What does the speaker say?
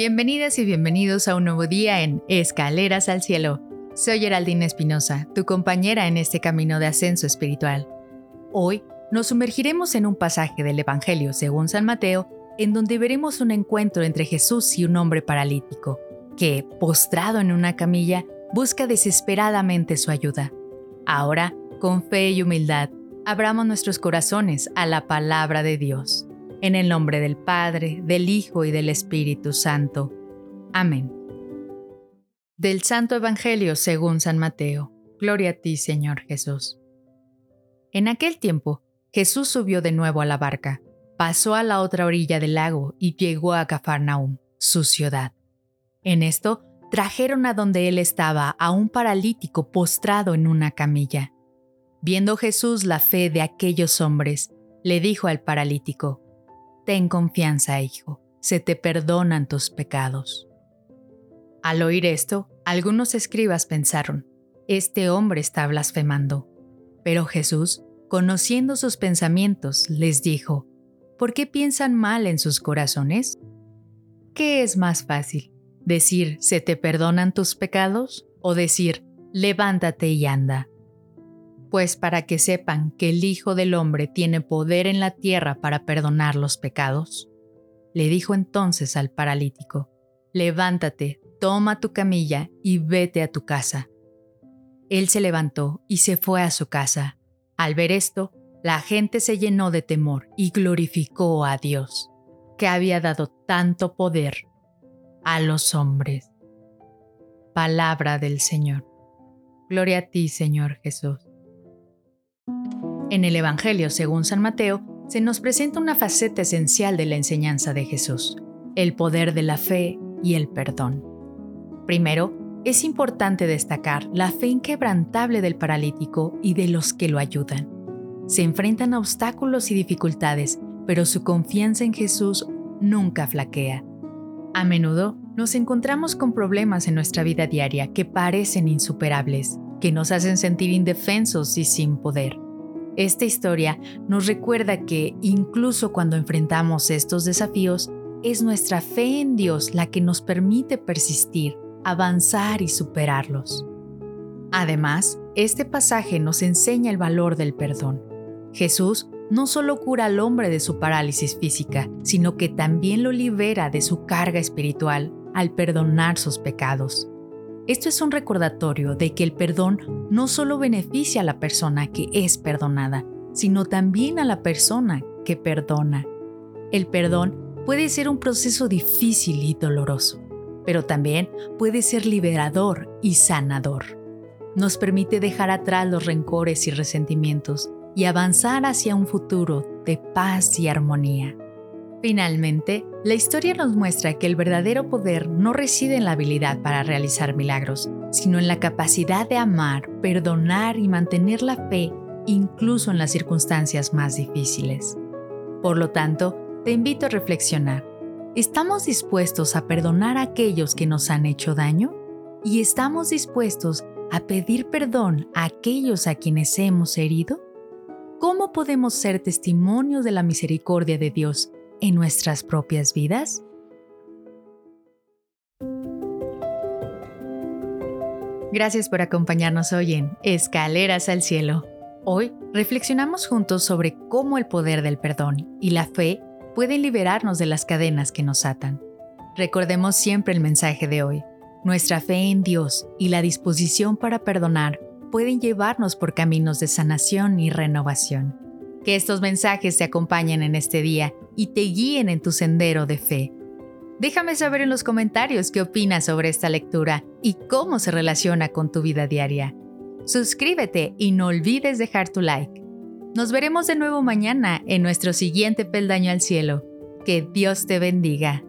Bienvenidas y bienvenidos a un nuevo día en Escaleras al Cielo. Soy Geraldine Espinosa, tu compañera en este camino de ascenso espiritual. Hoy nos sumergiremos en un pasaje del Evangelio según San Mateo, en donde veremos un encuentro entre Jesús y un hombre paralítico, que, postrado en una camilla, busca desesperadamente su ayuda. Ahora, con fe y humildad, abramos nuestros corazones a la palabra de Dios. En el nombre del Padre, del Hijo y del Espíritu Santo. Amén. Del Santo Evangelio según San Mateo. Gloria a ti, Señor Jesús. En aquel tiempo, Jesús subió de nuevo a la barca, pasó a la otra orilla del lago y llegó a Cafarnaum, su ciudad. En esto, trajeron a donde él estaba a un paralítico postrado en una camilla. Viendo Jesús la fe de aquellos hombres, le dijo al paralítico, Ten confianza, hijo, se te perdonan tus pecados. Al oír esto, algunos escribas pensaron, Este hombre está blasfemando. Pero Jesús, conociendo sus pensamientos, les dijo, ¿Por qué piensan mal en sus corazones? ¿Qué es más fácil? ¿Decir, se te perdonan tus pecados? ¿O decir, levántate y anda? Pues para que sepan que el Hijo del Hombre tiene poder en la tierra para perdonar los pecados. Le dijo entonces al paralítico, levántate, toma tu camilla y vete a tu casa. Él se levantó y se fue a su casa. Al ver esto, la gente se llenó de temor y glorificó a Dios, que había dado tanto poder a los hombres. Palabra del Señor. Gloria a ti, Señor Jesús. En el Evangelio según San Mateo, se nos presenta una faceta esencial de la enseñanza de Jesús, el poder de la fe y el perdón. Primero, es importante destacar la fe inquebrantable del paralítico y de los que lo ayudan. Se enfrentan a obstáculos y dificultades, pero su confianza en Jesús nunca flaquea. A menudo nos encontramos con problemas en nuestra vida diaria que parecen insuperables, que nos hacen sentir indefensos y sin poder. Esta historia nos recuerda que incluso cuando enfrentamos estos desafíos, es nuestra fe en Dios la que nos permite persistir, avanzar y superarlos. Además, este pasaje nos enseña el valor del perdón. Jesús no solo cura al hombre de su parálisis física, sino que también lo libera de su carga espiritual al perdonar sus pecados. Esto es un recordatorio de que el perdón no solo beneficia a la persona que es perdonada, sino también a la persona que perdona. El perdón puede ser un proceso difícil y doloroso, pero también puede ser liberador y sanador. Nos permite dejar atrás los rencores y resentimientos y avanzar hacia un futuro de paz y armonía. Finalmente, la historia nos muestra que el verdadero poder no reside en la habilidad para realizar milagros, sino en la capacidad de amar, perdonar y mantener la fe incluso en las circunstancias más difíciles. Por lo tanto, te invito a reflexionar. ¿Estamos dispuestos a perdonar a aquellos que nos han hecho daño? ¿Y estamos dispuestos a pedir perdón a aquellos a quienes hemos herido? ¿Cómo podemos ser testimonios de la misericordia de Dios en nuestras propias vidas? Gracias por acompañarnos hoy en Escaleras al Cielo. Hoy reflexionamos juntos sobre cómo el poder del perdón y la fe pueden liberarnos de las cadenas que nos atan. Recordemos siempre el mensaje de hoy. Nuestra fe en Dios y la disposición para perdonar pueden llevarnos por caminos de sanación y renovación. Que estos mensajes te acompañen en este día y te guíen en tu sendero de fe. Déjame saber en los comentarios qué opinas sobre esta lectura y cómo se relaciona con tu vida diaria. Suscríbete y no olvides dejar tu like. Nos veremos de nuevo mañana en nuestro siguiente peldaño al cielo. Que Dios te bendiga.